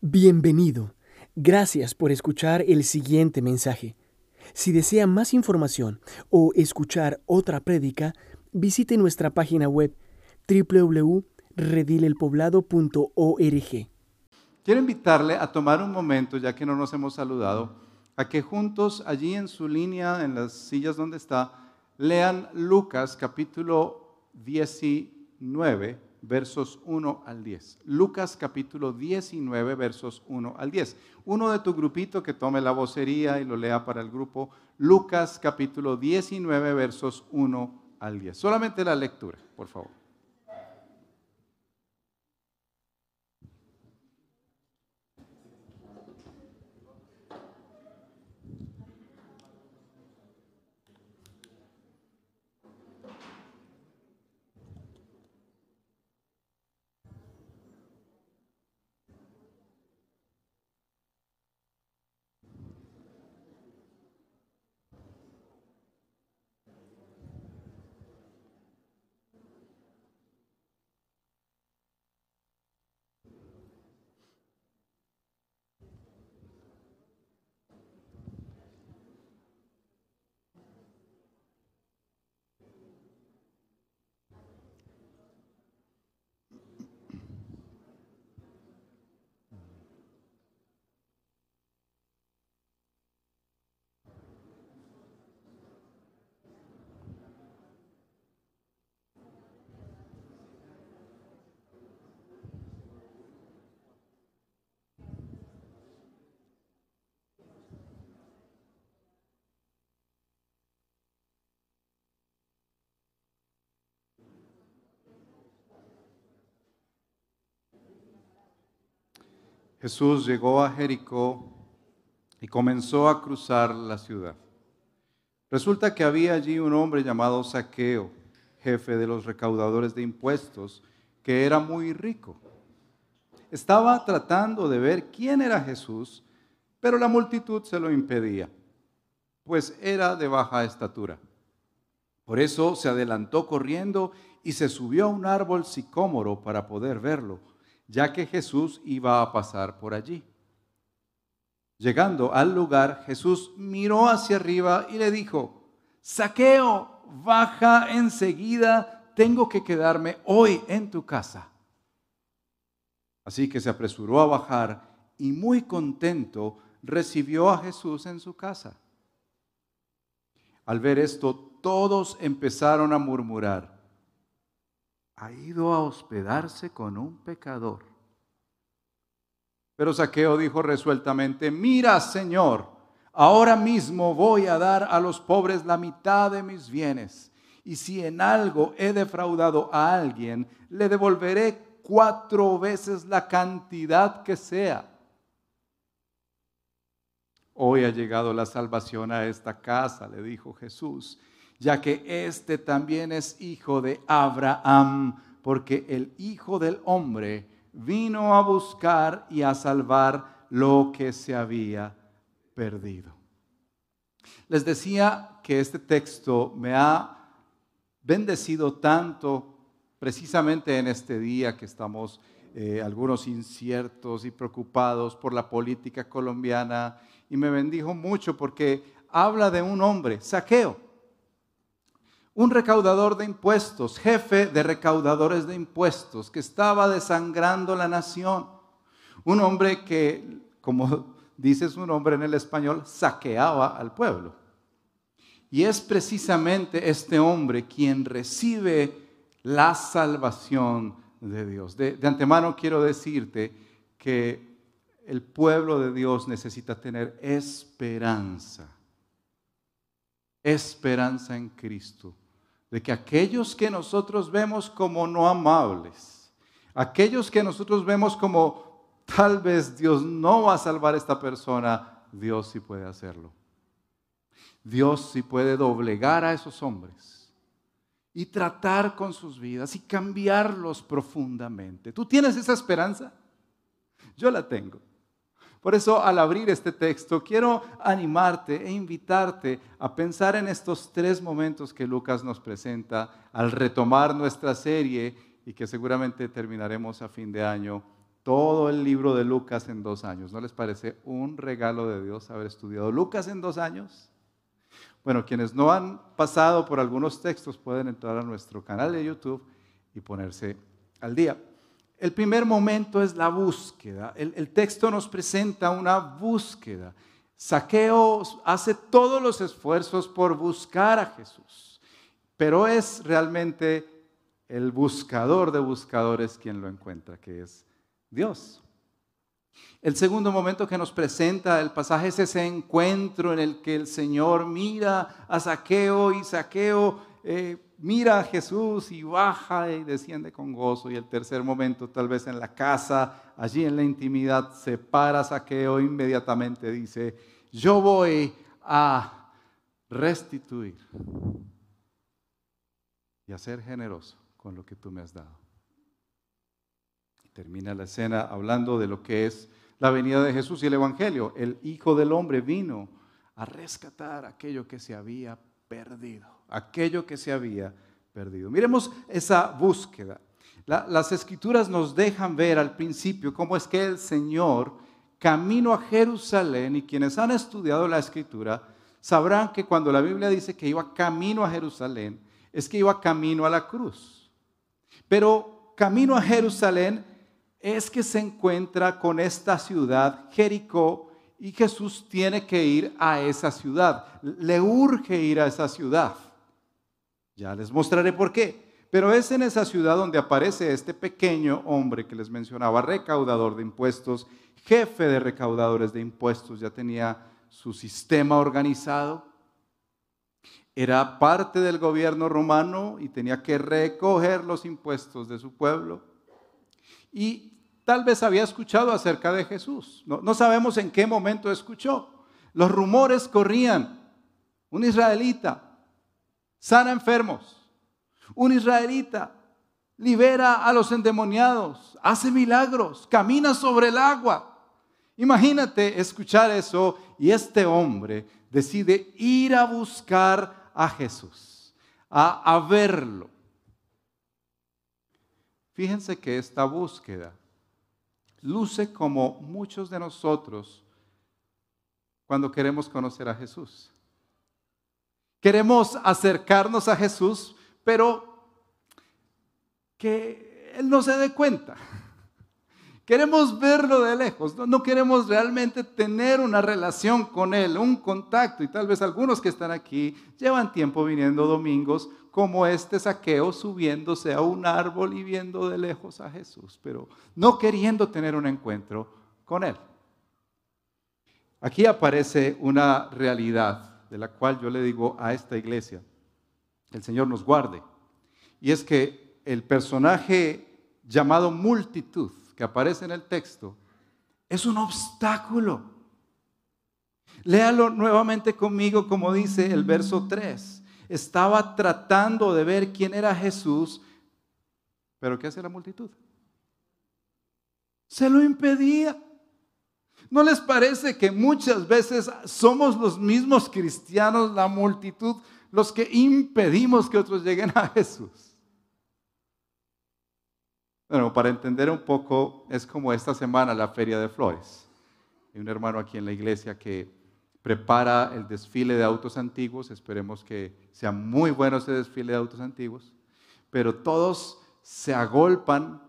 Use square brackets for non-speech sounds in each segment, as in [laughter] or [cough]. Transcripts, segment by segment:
Bienvenido. Gracias por escuchar el siguiente mensaje. Si desea más información o escuchar otra prédica, visite nuestra página web www.redilelpoblado.org. Quiero invitarle a tomar un momento, ya que no nos hemos saludado, a que juntos allí en su línea, en las sillas donde está, lean Lucas capítulo 19 versos 1 al 10. Lucas capítulo 19, versos 1 al 10. Uno de tu grupito que tome la vocería y lo lea para el grupo. Lucas capítulo 19, versos 1 al 10. Solamente la lectura, por favor. Jesús llegó a Jericó y comenzó a cruzar la ciudad. Resulta que había allí un hombre llamado Saqueo, jefe de los recaudadores de impuestos, que era muy rico. Estaba tratando de ver quién era Jesús, pero la multitud se lo impedía, pues era de baja estatura. Por eso se adelantó corriendo y se subió a un árbol sicómoro para poder verlo ya que Jesús iba a pasar por allí. Llegando al lugar, Jesús miró hacia arriba y le dijo, Saqueo, baja enseguida, tengo que quedarme hoy en tu casa. Así que se apresuró a bajar y muy contento recibió a Jesús en su casa. Al ver esto, todos empezaron a murmurar ha ido a hospedarse con un pecador. Pero Saqueo dijo resueltamente, mira Señor, ahora mismo voy a dar a los pobres la mitad de mis bienes, y si en algo he defraudado a alguien, le devolveré cuatro veces la cantidad que sea. Hoy ha llegado la salvación a esta casa, le dijo Jesús, ya que este también es hijo de Abraham, porque el Hijo del Hombre vino a buscar y a salvar lo que se había perdido. Les decía que este texto me ha bendecido tanto precisamente en este día que estamos eh, algunos inciertos y preocupados por la política colombiana y me bendijo mucho porque habla de un hombre, Saqueo un recaudador de impuestos, jefe de recaudadores de impuestos, que estaba desangrando la nación. Un hombre que, como [laughs] dice su nombre en el español, saqueaba al pueblo. Y es precisamente este hombre quien recibe la salvación de Dios. De, de, antemano quiero decirte que el pueblo de Dios necesita tener esperanza. Esperanza en Cristo de que aquellos que nosotros vemos como no amables, aquellos que nosotros vemos como tal vez Dios no va a salvar a esta persona, Dios sí puede hacerlo. Dios sí puede doblegar a esos hombres y tratar con sus vidas y cambiarlos profundamente. ¿Tú tienes esa esperanza? Yo la tengo. Por eso al abrir este texto quiero animarte e invitarte a pensar en estos tres momentos que Lucas nos presenta al retomar nuestra serie y que seguramente terminaremos a fin de año todo el libro de Lucas en dos años. ¿No les parece un regalo de Dios haber estudiado Lucas en dos años? Bueno, quienes no han pasado por algunos textos pueden entrar a nuestro canal de YouTube y ponerse al día. El primer momento es la búsqueda. El, texto nos presenta una búsqueda. Saqueo hace todos los esfuerzos por buscar a Jesús, pero es realmente el buscador de buscadores quien lo encuentra, que es Dios. El segundo momento que nos presenta el pasaje es ese encuentro en el que el Señor mira a Saqueo y Saqueo eh, mira a Jesús y baja y desciende con gozo. Y el tercer momento, tal vez en la casa, allí en la intimidad, se para Saqueo inmediatamente dice, yo voy a restituir y a ser generoso con lo que tú me has dado. Termina la escena hablando de lo que es la venida de Jesús y el Evangelio. El Hijo del Hombre vino a rescatar aquello que se había perdido, aquello que se había perdido. Miremos esa búsqueda. las escrituras nos dejan ver al principio cómo es que el Señor, camino a Jerusalén, y quienes han estudiado la escritura, sabrán que cuando la Biblia dice que iba camino a Jerusalén, es que iba camino a la cruz. Pero camino a Jerusalén es que se encuentra con esta ciudad, Jericó, y Jesús tiene que ir a esa ciudad. Le urge ir a esa ciudad. Ya les mostraré por qué. Pero es en esa ciudad donde aparece este pequeño hombre que les mencionaba, recaudador de impuestos, jefe de recaudadores de impuestos, ya tenía su sistema organizado. Era parte del gobierno romano y tenía que recoger los impuestos de su pueblo y tal vez había escuchado acerca de Jesús. No, sabemos en qué momento escuchó. Los rumores corrían. Un israelita sana enfermos. Un israelita libera a los endemoniados, hace milagros, camina sobre el agua. Imagínate escuchar eso y este hombre decide ir a buscar a Jesús, a, verlo. Fíjense que esta búsqueda luce como muchos de nosotros cuando queremos conocer a Jesús. Queremos acercarnos a Jesús, pero que Él no se dé cuenta. Queremos verlo de lejos, no, queremos realmente tener una relación con Él, un contacto. Y tal vez algunos que están aquí llevan tiempo viniendo domingos como este saqueo subiéndose a un árbol y viendo de lejos a Jesús, pero no queriendo tener un encuentro con Él. Aquí aparece una realidad de la cual yo le digo a esta iglesia, el Señor nos guarde, y es que el personaje llamado multitud, que aparece en el texto es un obstáculo. Léalo nuevamente conmigo como dice el verso 3. Estaba tratando de ver quién era Jesús, pero ¿qué hace la multitud? Se lo impedía. ¿No les parece que muchas veces somos los mismos cristianos, la multitud, los que impedimos que otros lleguen a Jesús? Bueno, para entender un poco, es como esta semana la Feria de Flores. Hay un hermano aquí en la iglesia que prepara el desfile de autos antiguos. Esperemos que sea muy bueno ese desfile de autos antiguos. Pero todos se agolpan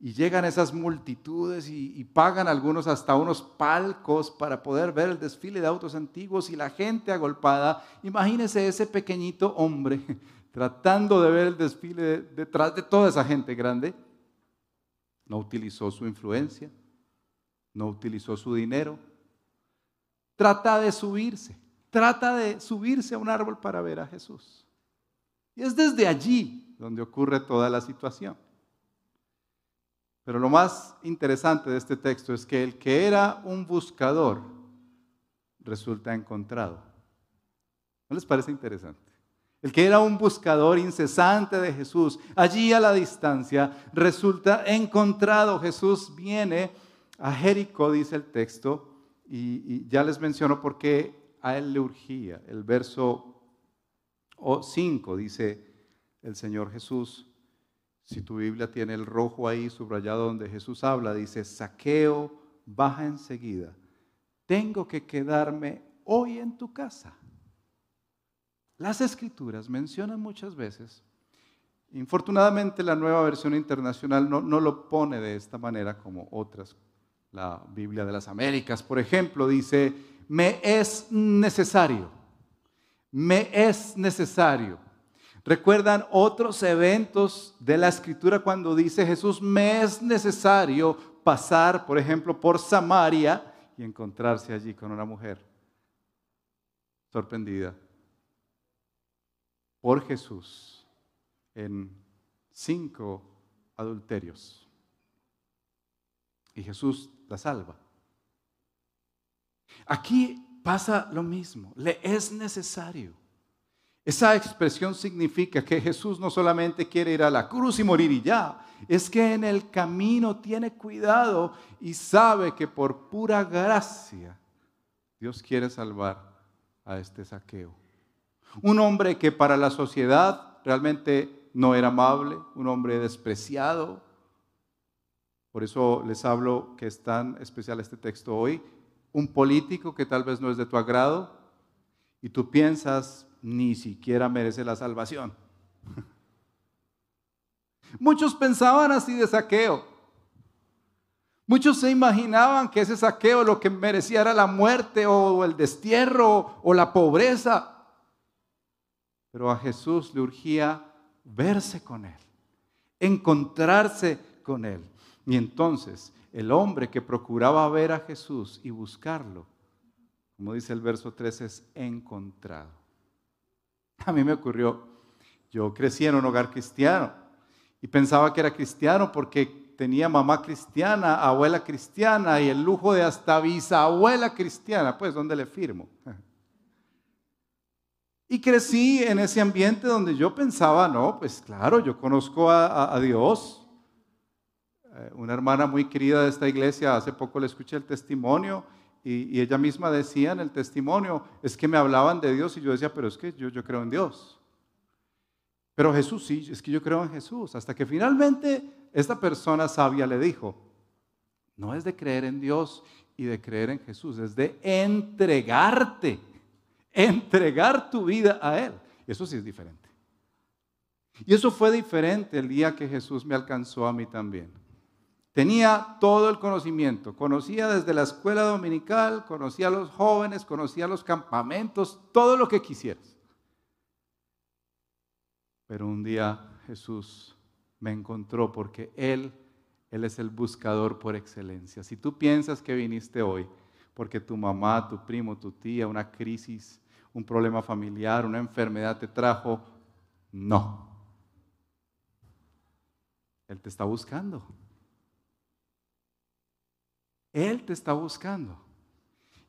y llegan esas multitudes y, pagan algunos hasta unos palcos para poder ver el desfile de autos antiguos y la gente agolpada. Imagínese ese pequeñito hombre [laughs] tratando de ver el desfile detrás de toda esa gente grande no utilizó su influencia, no utilizó su dinero. Trata de subirse, trata de subirse a un árbol para ver a Jesús. Y es desde allí donde ocurre toda la situación. Pero lo más interesante de este texto es que el que era un buscador resulta encontrado. ¿No les parece interesante? El que era un buscador incesante de Jesús, allí a la distancia, resulta encontrado. Jesús viene a Jericó, dice el texto, y, ya les menciono por qué a él le urgía. El verso 5 dice el Señor Jesús, Si tu Biblia tiene el rojo ahí subrayado donde Jesús habla, dice, saqueo, baja enseguida. Tengo que quedarme hoy en tu casa. Las escrituras mencionan muchas veces, infortunadamente la nueva versión internacional no, no lo pone de esta manera como otras. La Biblia de las Américas, por ejemplo, dice, me es necesario, me es necesario. ¿Recuerdan otros eventos de la escritura cuando dice Jesús, me es necesario pasar, por ejemplo, por Samaria y encontrarse allí con una mujer sorprendida por Jesús en cinco adulterios? Y Jesús la salva. Aquí pasa lo mismo, le es necesario. Esa expresión significa que Jesús no solamente quiere ir a la cruz y morir y ya, es que en el camino tiene cuidado y sabe que por pura gracia Dios quiere salvar a este saqueo. Un hombre que para la sociedad realmente no era amable, un hombre despreciado. Por eso les hablo que es tan especial este texto hoy. Un político que tal vez no es de tu agrado y tú piensas, ni siquiera merece la salvación. [laughs] Muchos pensaban así de saqueo. Muchos se imaginaban que ese saqueo lo que merecía era la muerte o el destierro o la pobreza. Pero a Jesús le urgía verse con Él, encontrarse con Él. Y entonces el hombre que procuraba ver a Jesús y buscarlo, como dice el verso 13, es encontrado. [laughs] A mí me ocurrió, yo crecí en un hogar cristiano y pensaba que era cristiano porque tenía mamá cristiana, abuela cristiana y el lujo de hasta bisabuela cristiana, pues ¿dónde le firmo? [laughs] Y crecí en ese ambiente donde yo pensaba, no, pues claro, yo conozco a, Dios. Eh, una hermana muy querida de esta iglesia, hace poco le escuché el testimonio y, ella misma decía en el testimonio, es que me hablaban de Dios y yo decía, pero es que yo, yo creo en Dios. Pero Jesús sí, es que yo creo en Jesús. Hasta que finalmente esta persona sabia le dijo, no es de creer en Dios y de creer en Jesús, es de entregarte, entregar tu vida a Él. Eso sí es diferente. Y eso fue diferente el día que Jesús me alcanzó a mí también. Tenía todo el conocimiento, conocía desde la escuela dominical, conocía a los jóvenes, conocía los campamentos, todo lo que quisieras. Pero un día Jesús me encontró porque Él, Él es el buscador por excelencia. Si tú piensas que viniste hoy porque tu mamá, tu primo, tu tía, una crisis, un problema familiar, una enfermedad te trajo, no. Él te está buscando. Él te está buscando.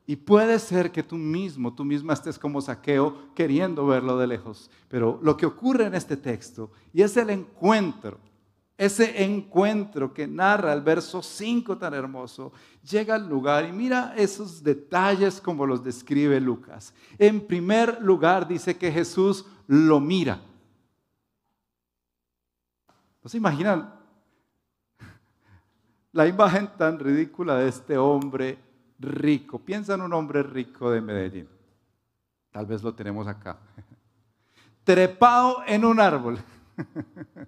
Y puede ser que tú mismo, tú misma estés como saqueo queriendo verlo de lejos. Pero lo que ocurre en este texto, y es el encuentro, ese encuentro que narra el verso 5 tan hermoso, llega al lugar y mira esos detalles como los describe Lucas. En primer lugar dice que Jesús lo mira. ¿No se imaginan la imagen tan ridícula de este hombre rico. Piensa en un hombre rico de Medellín. Tal vez lo tenemos acá. [laughs] Trepado en un árbol. [laughs]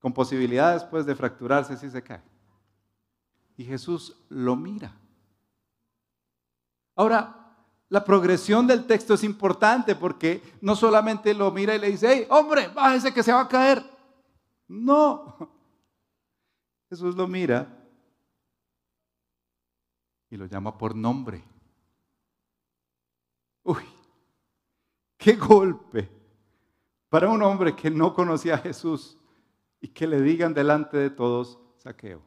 Con posibilidades pues de fracturarse si se cae. Y Jesús lo mira. Ahora, la progresión del texto es importante porque no solamente lo mira y le dice, hey, hombre, bájese que se va a caer. No, Jesús lo mira y lo llama por nombre. Uy, qué golpe para un hombre que no conocía a Jesús y que le digan delante de todos, saqueo.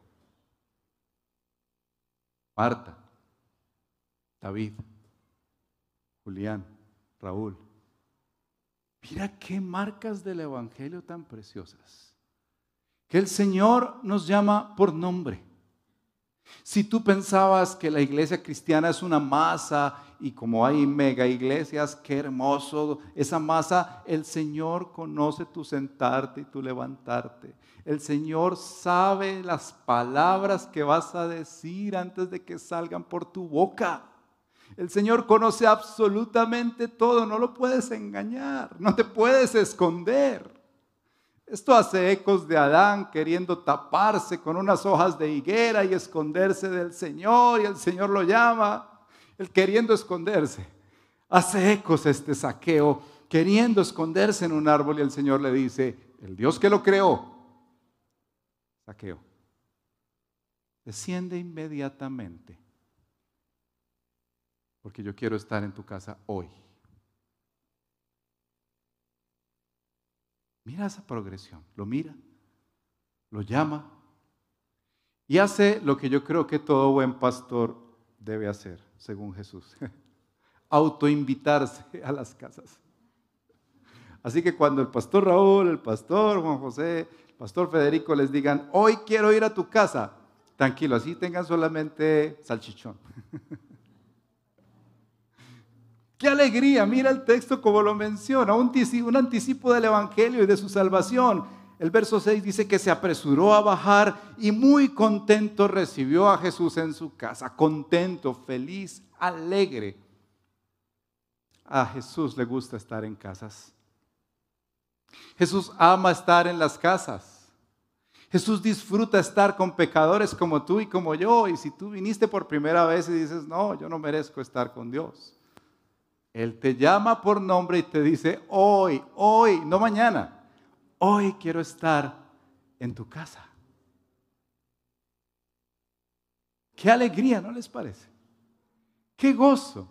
Marta, David, Julián, Raúl. Mira qué marcas del Evangelio tan preciosas que el Señor nos llama por nombre. Si tú pensabas que la iglesia cristiana es una masa y como hay mega iglesias, qué hermoso esa masa, el Señor conoce tu sentarte y tu levantarte. El Señor sabe las palabras que vas a decir antes de que salgan por tu boca. El Señor conoce absolutamente todo, no lo puedes engañar, no te puedes esconder. Esto hace ecos de Adán queriendo taparse con unas hojas de higuera y esconderse del Señor y el Señor lo llama, el queriendo esconderse. Hace ecos este saqueo queriendo esconderse en un árbol y el Señor le dice, el Dios que lo creó, saqueo, desciende inmediatamente porque yo quiero estar en tu casa hoy. Mira esa progresión, lo mira, lo llama y hace lo que yo creo que todo buen pastor debe hacer, según Jesús, [laughs] autoinvitarse a las casas. Así que cuando el pastor Raúl, el pastor Juan José, el pastor Federico les digan, hoy quiero ir a tu casa, tranquilo, así tengan solamente salchichón. [laughs] Qué alegría, mira el texto como lo menciona, un anticipo del Evangelio y de su salvación. El verso 6 dice que se apresuró a bajar y muy contento recibió a Jesús en su casa, contento, feliz, alegre. A Jesús le gusta estar en casas. Jesús ama estar en las casas. Jesús disfruta estar con pecadores como tú y como yo. Y si tú viniste por primera vez y dices, no, yo no merezco estar con Dios. Él te llama por nombre y te dice, hoy, hoy, no mañana, hoy quiero estar en tu casa. Qué alegría, ¿no les parece? Qué gozo.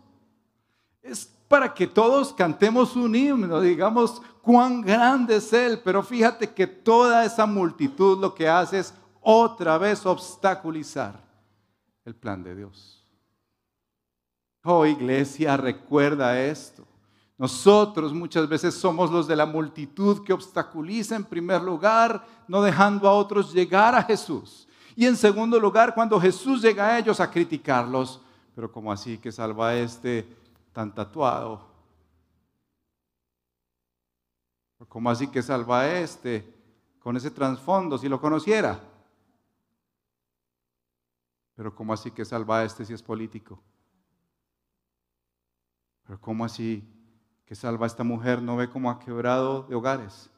Es para que todos cantemos un himno, digamos cuán grande es Él, pero fíjate que toda esa multitud lo que hace es otra vez obstaculizar el plan de Dios. Oh iglesia, recuerda esto. Nosotros muchas veces somos los de la multitud que obstaculiza en primer lugar, no dejando a otros llegar a Jesús. Y en segundo lugar, cuando Jesús llega a ellos a criticarlos, pero como así que salva a este tan tatuado? ¿Cómo así que salva a este con ese trasfondo si lo conociera? Pero ¿cómo así que salva a este si es político? Pero ¿cómo así que salva a esta mujer? ¿No ve cómo ha quebrado de hogares?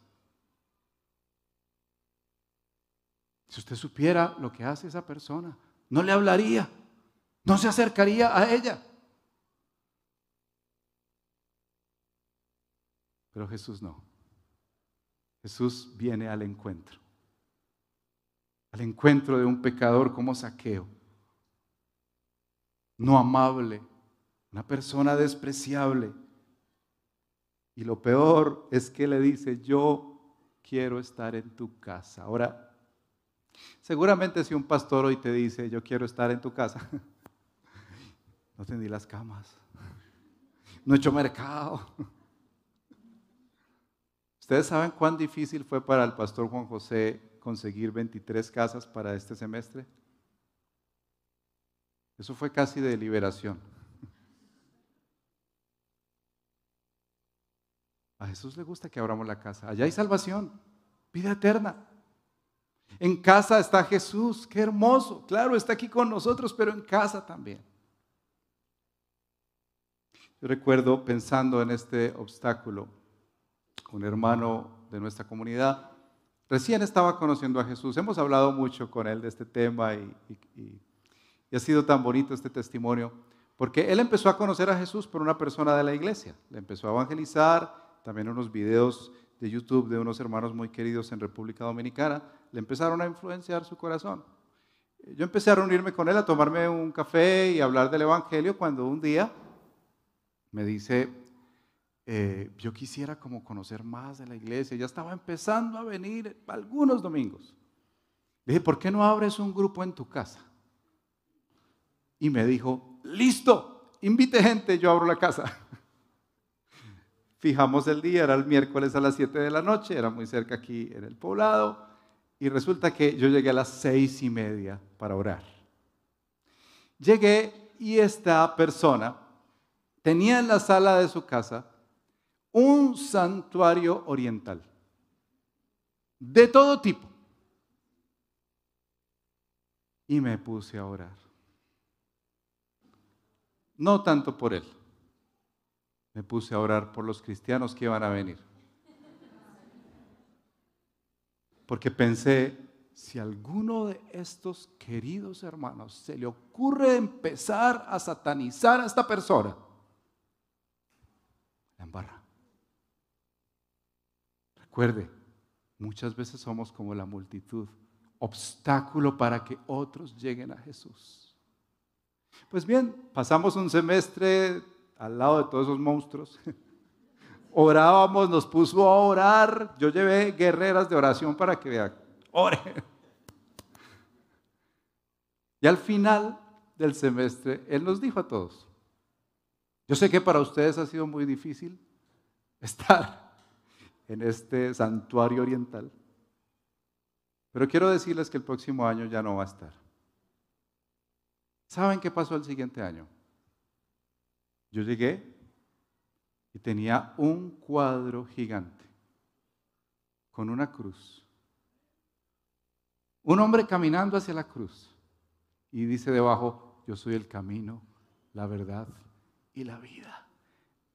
Si usted supiera lo que hace esa persona, no le hablaría, no se acercaría a ella. Pero Jesús no. Jesús viene al encuentro. Al encuentro de un pecador como saqueo. No amable, una persona despreciable. Y lo peor es que le dice, yo quiero estar en tu casa. Ahora, seguramente si un pastor hoy te dice, yo quiero estar en tu casa, [laughs] no tendí las camas, no he hecho mercado. [laughs] ¿Ustedes saben cuán difícil fue para el pastor Juan José conseguir 23 casas para este semestre? Eso fue casi de liberación. A Jesús le gusta que abramos la casa. Allá hay salvación, vida eterna. En casa está Jesús, qué hermoso. Claro, está aquí con nosotros, pero en casa también. Yo recuerdo pensando en este obstáculo, un hermano de nuestra comunidad recién estaba conociendo a Jesús. Hemos hablado mucho con él de este tema y, y ha sido tan bonito este testimonio, porque él empezó a conocer a Jesús por una persona de la iglesia. Le empezó a evangelizar, también unos videos de YouTube de unos hermanos muy queridos en República Dominicana, le empezaron a influenciar su corazón. Yo empecé a reunirme con él, a tomarme un café y a hablar del Evangelio cuando un día me dice, eh, yo quisiera como conocer más de la iglesia. Ya estaba empezando a venir algunos domingos. Le dije, ¿por qué no abres un grupo en tu casa? Y me dijo, listo, invite gente, yo abro la casa. Fijamos el día, era el miércoles a las 7 de la noche, era muy cerca aquí en el poblado, y resulta que yo llegué a las seis y media para orar. Llegué y esta persona tenía en la sala de su casa un santuario oriental de todo tipo. Y me puse a orar. No tanto por él. Me puse a orar por los cristianos que iban a venir. Porque pensé, si alguno de estos queridos hermanos se le ocurre empezar a satanizar a esta persona, la embarra. Recuerde, muchas veces somos como la multitud, obstáculo para que otros lleguen a Jesús. Pues bien, pasamos un semestre al lado de todos esos monstruos. [laughs] Orábamos, nos puso a orar. Yo llevé guerreras de oración para que vean. Ore. Y al final del semestre, Él nos dijo a todos, yo sé que para ustedes ha sido muy difícil [laughs] estar en este santuario oriental, pero quiero decirles que el próximo año ya no va a estar. ¿Saben qué pasó el siguiente año? Yo llegué y tenía un cuadro gigante con una cruz. Un hombre caminando hacia la cruz y dice debajo, yo soy el camino, la verdad y la vida.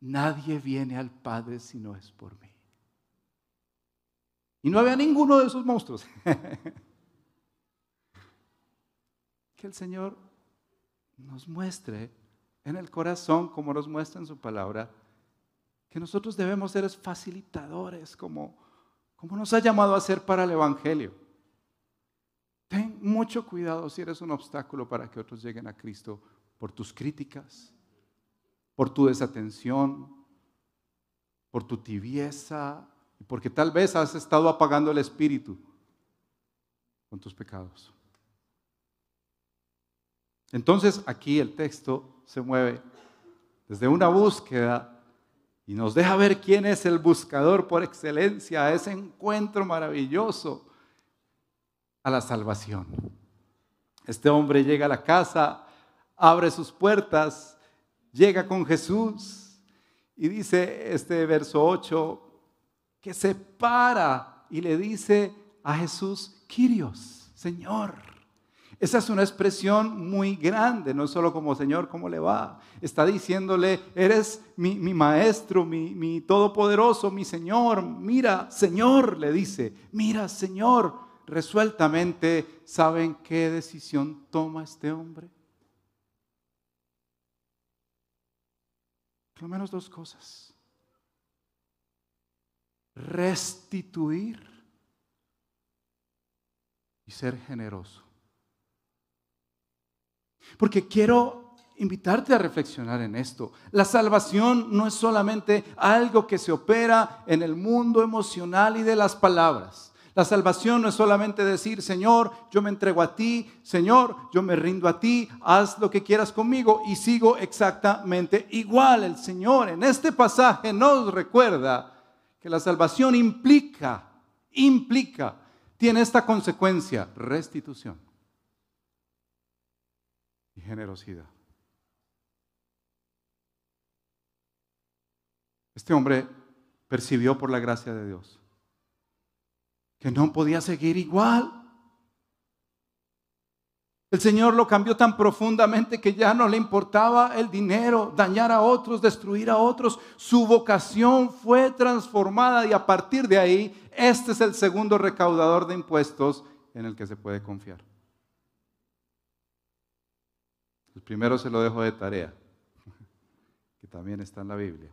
Nadie viene al Padre si no es por mí. Y no había ninguno de esos monstruos. [laughs] que el Señor nos muestre en el corazón, como nos muestra en su palabra, que nosotros debemos ser facilitadores, como, como nos ha llamado a ser para el Evangelio. Ten mucho cuidado si eres un obstáculo para que otros lleguen a Cristo por tus críticas, por tu desatención, por tu tibieza, porque tal vez has estado apagando el espíritu con tus pecados. Entonces aquí el texto se mueve desde una búsqueda y nos deja ver quién es el buscador por excelencia a ese encuentro maravilloso a la salvación. Este hombre llega a la casa, abre sus puertas, llega con Jesús y dice este verso 8 que se para y le dice a Jesús, Quirios, Señor. Esa es una expresión muy grande, no solo como Señor, ¿cómo le va? Está diciéndole, eres mi, maestro, mi, mi todopoderoso, mi Señor. Mira, Señor, le dice, mira, Señor, resueltamente, ¿saben qué decisión toma este hombre? Por lo menos dos cosas. Restituir y ser generoso. Porque quiero invitarte a reflexionar en esto. La salvación no es solamente algo que se opera en el mundo emocional y de las palabras. La salvación no es solamente decir, Señor, yo me entrego a ti, Señor, yo me rindo a ti, haz lo que quieras conmigo y sigo exactamente igual. El Señor en este pasaje nos recuerda que la salvación implica, implica, tiene esta consecuencia, restitución generosidad. Este hombre percibió por la gracia de Dios que no podía seguir igual. El Señor lo cambió tan profundamente que ya no le importaba el dinero, dañar a otros, destruir a otros. Su vocación fue transformada y a partir de ahí, este es el segundo recaudador de impuestos en el que se puede confiar. Primero se lo dejo de tarea, que también está en la Biblia.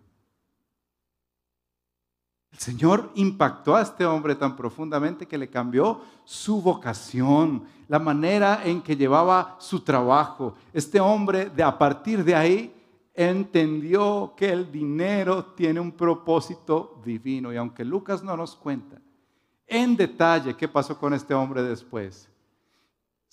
El Señor impactó a este hombre tan profundamente que le cambió su vocación, la manera en que llevaba su trabajo. Este hombre, de a partir de ahí, entendió que el dinero tiene un propósito divino. Y aunque Lucas no nos cuenta en detalle qué pasó con este hombre después,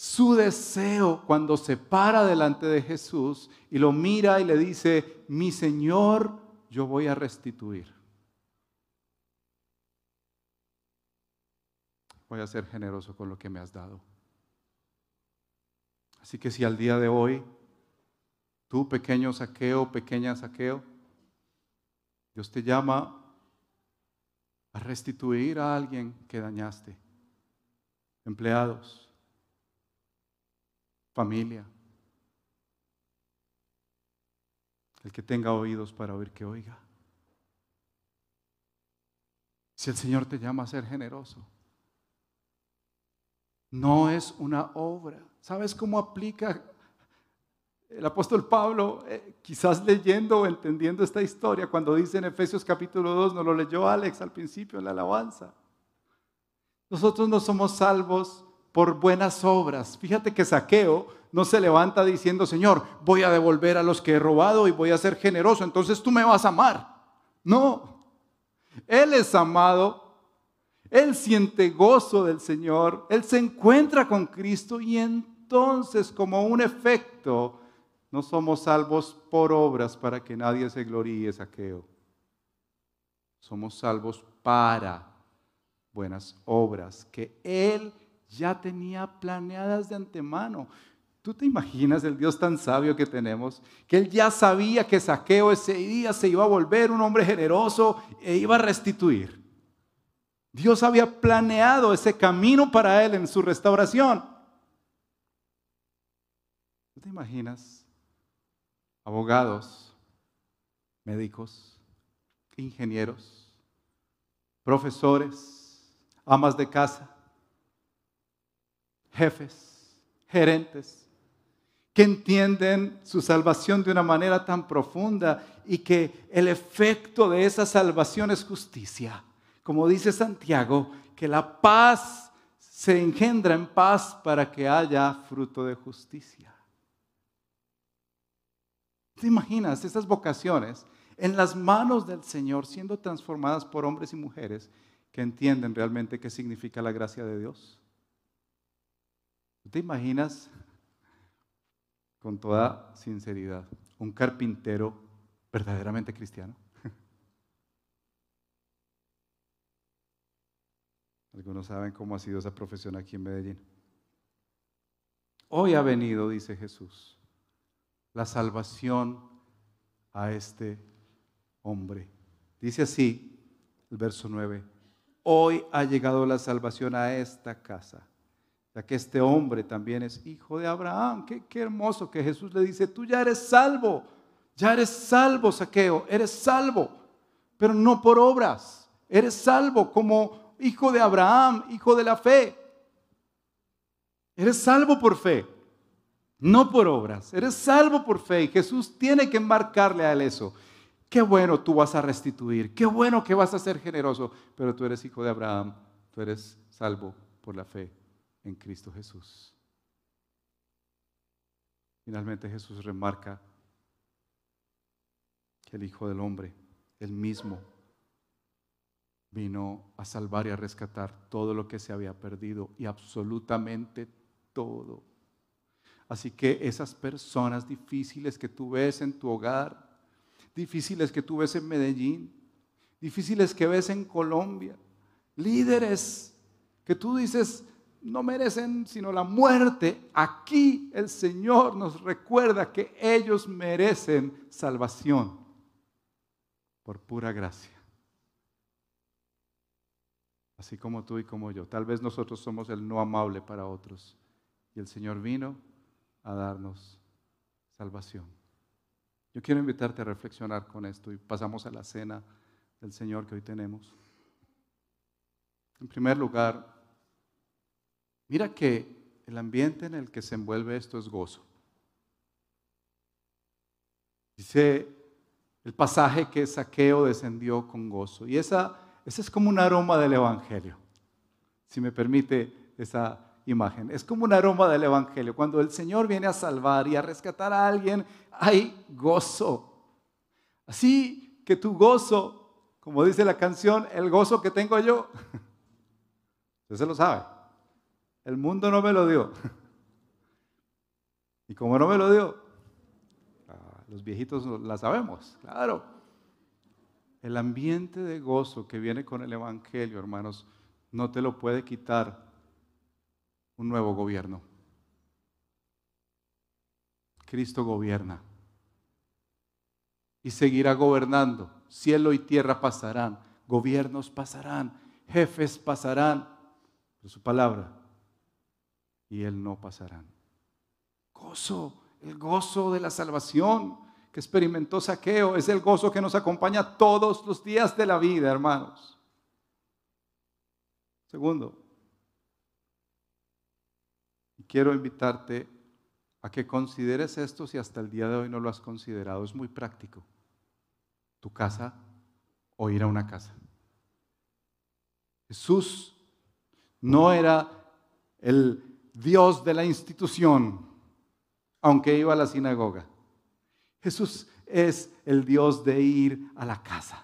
su deseo cuando se para delante de Jesús y lo mira y le dice, mi Señor, yo voy a restituir. Voy a ser generoso con lo que me has dado. Así que si al día de hoy Tú, pequeño saqueo, pequeña saqueo, Dios te llama a restituir a alguien que dañaste. Empleados, familia. El que tenga oídos para oír, que oiga. Si el Señor te llama a ser generoso, no es una obra. ¿Sabes cómo aplica el apóstol Pablo, eh, quizás leyendo o entendiendo esta historia, cuando dice en Efesios capítulo 2, nos lo leyó Alex al principio en la alabanza. Nosotros no somos salvos por buenas obras. Fíjate que Saqueo no se levanta diciendo, Señor, voy a devolver a los que he robado y voy a ser generoso, entonces tú me vas a amar. No, Él es amado, Él siente gozo del Señor, Él se encuentra con Cristo y entonces como un efecto no somos salvos por obras para que nadie se gloríe, saqueo. Somos salvos para buenas obras que Él ya tenía planeadas de antemano. ¿Tú te imaginas el Dios tan sabio que tenemos? Que Él ya sabía que Saqueo ese día se iba a volver un hombre generoso e iba a restituir. Dios había planeado ese camino para Él en su restauración. ¿Tú te imaginas abogados, médicos, ingenieros, profesores, amas de casa, jefes, gerentes, que entienden su salvación de una manera tan profunda y que el efecto de esa salvación es justicia. Como dice Santiago, que la paz se engendra en paz para que haya fruto de justicia. ¿Te imaginas esas vocaciones en las manos del Señor siendo transformadas por hombres y mujeres que entienden realmente qué significa la gracia de Dios? ¿Te imaginas, con toda sinceridad, un carpintero verdaderamente cristiano? [laughs] Algunos saben cómo ha sido esa profesión aquí en Medellín. Hoy ha venido, dice Jesús, la salvación a este hombre. Dice así el verso 9, hoy ha llegado la salvación a esta casa, ya que este hombre también es hijo de Abraham. Qué, qué hermoso que Jesús le dice, tú ya eres salvo, ya eres salvo, saqueo, eres salvo, pero no por obras, eres salvo como hijo de Abraham, hijo de la fe. Eres salvo por fe no por obras. Eres salvo por fe y Jesús tiene que marcarle a él eso. Qué bueno tú vas a restituir, qué bueno que vas a ser generoso, pero tú eres hijo de Abraham, tú eres salvo por la fe en Cristo Jesús. Finalmente Jesús remarca que el Hijo del Hombre, el mismo, vino a salvar y a rescatar todo lo que se había perdido y absolutamente todo. Así que esas personas difíciles que tú ves en tu hogar, difíciles que tú ves en Medellín, difíciles que ves en Colombia, líderes que tú dices no merecen sino la muerte, aquí el Señor nos recuerda que ellos merecen salvación por pura gracia. Así como tú y como yo. Tal vez nosotros somos el no amable para otros. Y el Señor vino a darnos salvación. Yo quiero invitarte a reflexionar con esto y pasamos a la cena del Señor que hoy tenemos. En primer lugar, mira que el ambiente en el que se envuelve esto es gozo. Dice el pasaje que Saqueo descendió con gozo. Y esa, ese es como un aroma del Evangelio, si me permite esa imagen. Es como un aroma del Evangelio. Cuando el Señor viene a salvar y a rescatar a alguien, hay gozo. Así que tu gozo, como dice la canción, el gozo que tengo yo, [laughs] usted se lo sabe. El mundo no me lo dio. [laughs] Y como no me lo dio, ah, los viejitos la sabemos, claro. El ambiente de gozo que viene con el Evangelio, hermanos, no te lo puede quitar un nuevo gobierno. Cristo gobierna y seguirá gobernando. Cielo y tierra pasarán, gobiernos pasarán, jefes pasarán, su palabra y él no pasarán. Gozo, el gozo de la salvación que experimentó Saqueo es el gozo que nos acompaña todos los días de la vida, hermanos. Segundo, quiero invitarte a que consideres esto si hasta el día de hoy no lo has considerado. Es muy práctico. Tu casa o ir a una casa. Jesús no era el Dios de la institución, aunque iba a la sinagoga. Jesús es el Dios de ir a la casa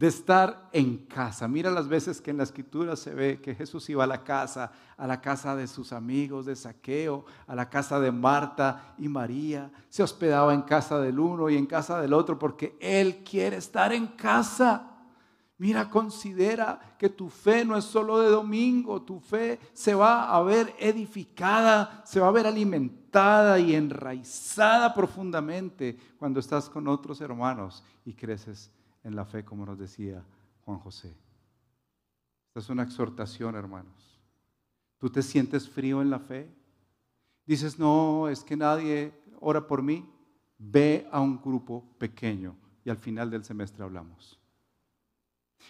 de estar en casa. Mira las veces que en la escritura se ve que Jesús iba a la casa, a la casa de sus amigos de saqueo, a la casa de Marta y María. Se hospedaba en casa del uno y en casa del otro porque Él quiere estar en casa. Mira, considera que tu fe no es solo de domingo, tu fe se va a ver edificada, se va a ver alimentada y enraizada profundamente cuando estás con otros hermanos y creces en la fe, como nos decía Juan José. Esta es una exhortación, hermanos. ¿Tú te sientes frío en la fe? Dices, no, es que nadie ora por mí. Ve a un grupo pequeño y al final del semestre hablamos.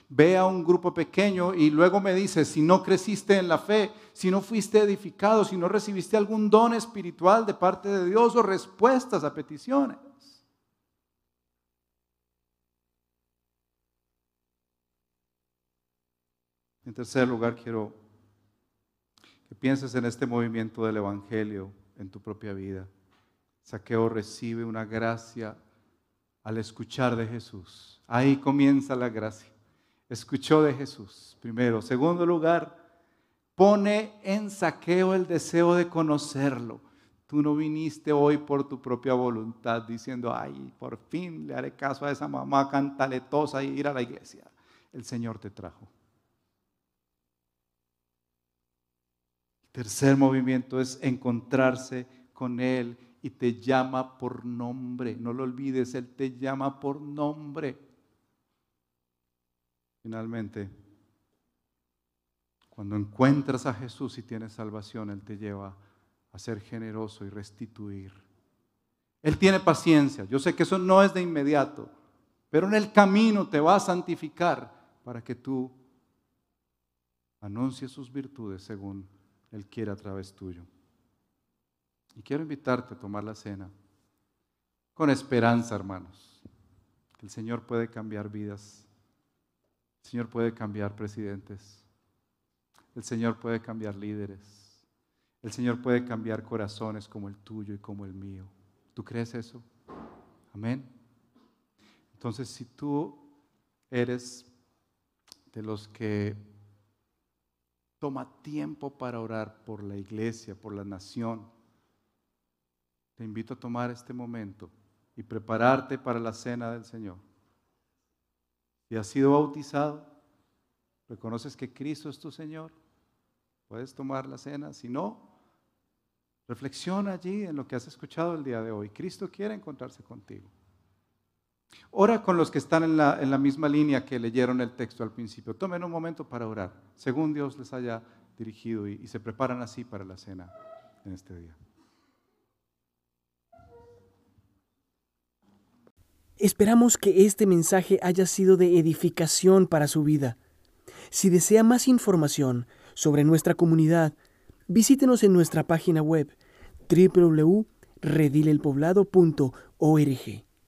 Ve a un grupo pequeño y luego me dices, si no creciste en la fe, si no fuiste edificado, si no recibiste algún don espiritual de parte de Dios o respuestas a peticiones. En tercer lugar, quiero que pienses en este movimiento del Evangelio en tu propia vida. Saqueo recibe una gracia al escuchar de Jesús. Ahí comienza la gracia. Escuchó de Jesús, primero. Segundo lugar, pone en saqueo el deseo de conocerlo. Tú no viniste hoy por tu propia voluntad diciendo, ay, por fin le haré caso a esa mamá cantaletosa y ir a la iglesia. El Señor te trajo. Tercer movimiento es encontrarse con Él y te llama por nombre. No lo olvides, Él te llama por nombre. Finalmente, cuando encuentras a Jesús y tienes salvación, Él te lleva a ser generoso y restituir. Él tiene paciencia. Yo sé que eso no es de inmediato, pero en el camino te va a santificar para que tú anuncies sus virtudes según él quiere a través tuyo. Y quiero invitarte a tomar la cena con esperanza, hermanos. Que el Señor puede cambiar vidas. El Señor puede cambiar presidentes. El Señor puede cambiar líderes. El Señor puede cambiar corazones como el tuyo y como el mío. ¿Tú crees eso? Amén. Entonces, si tú eres de los que Toma tiempo para orar por la iglesia, por la nación. Te invito a tomar este momento y prepararte para la cena del Señor. Si has sido bautizado, reconoces que Cristo es tu Señor, puedes tomar la cena. Si no, reflexiona allí en lo que has escuchado el día de hoy. Cristo quiere encontrarse contigo. Ora con los que están en la, misma línea que leyeron el texto al principio. Tomen un momento para orar, según Dios les haya dirigido y, y se preparan así para la cena en este día. Esperamos que este mensaje haya sido de edificación para su vida. Si desea más información sobre nuestra comunidad, visítenos en nuestra página web www.redilelpoblado.org.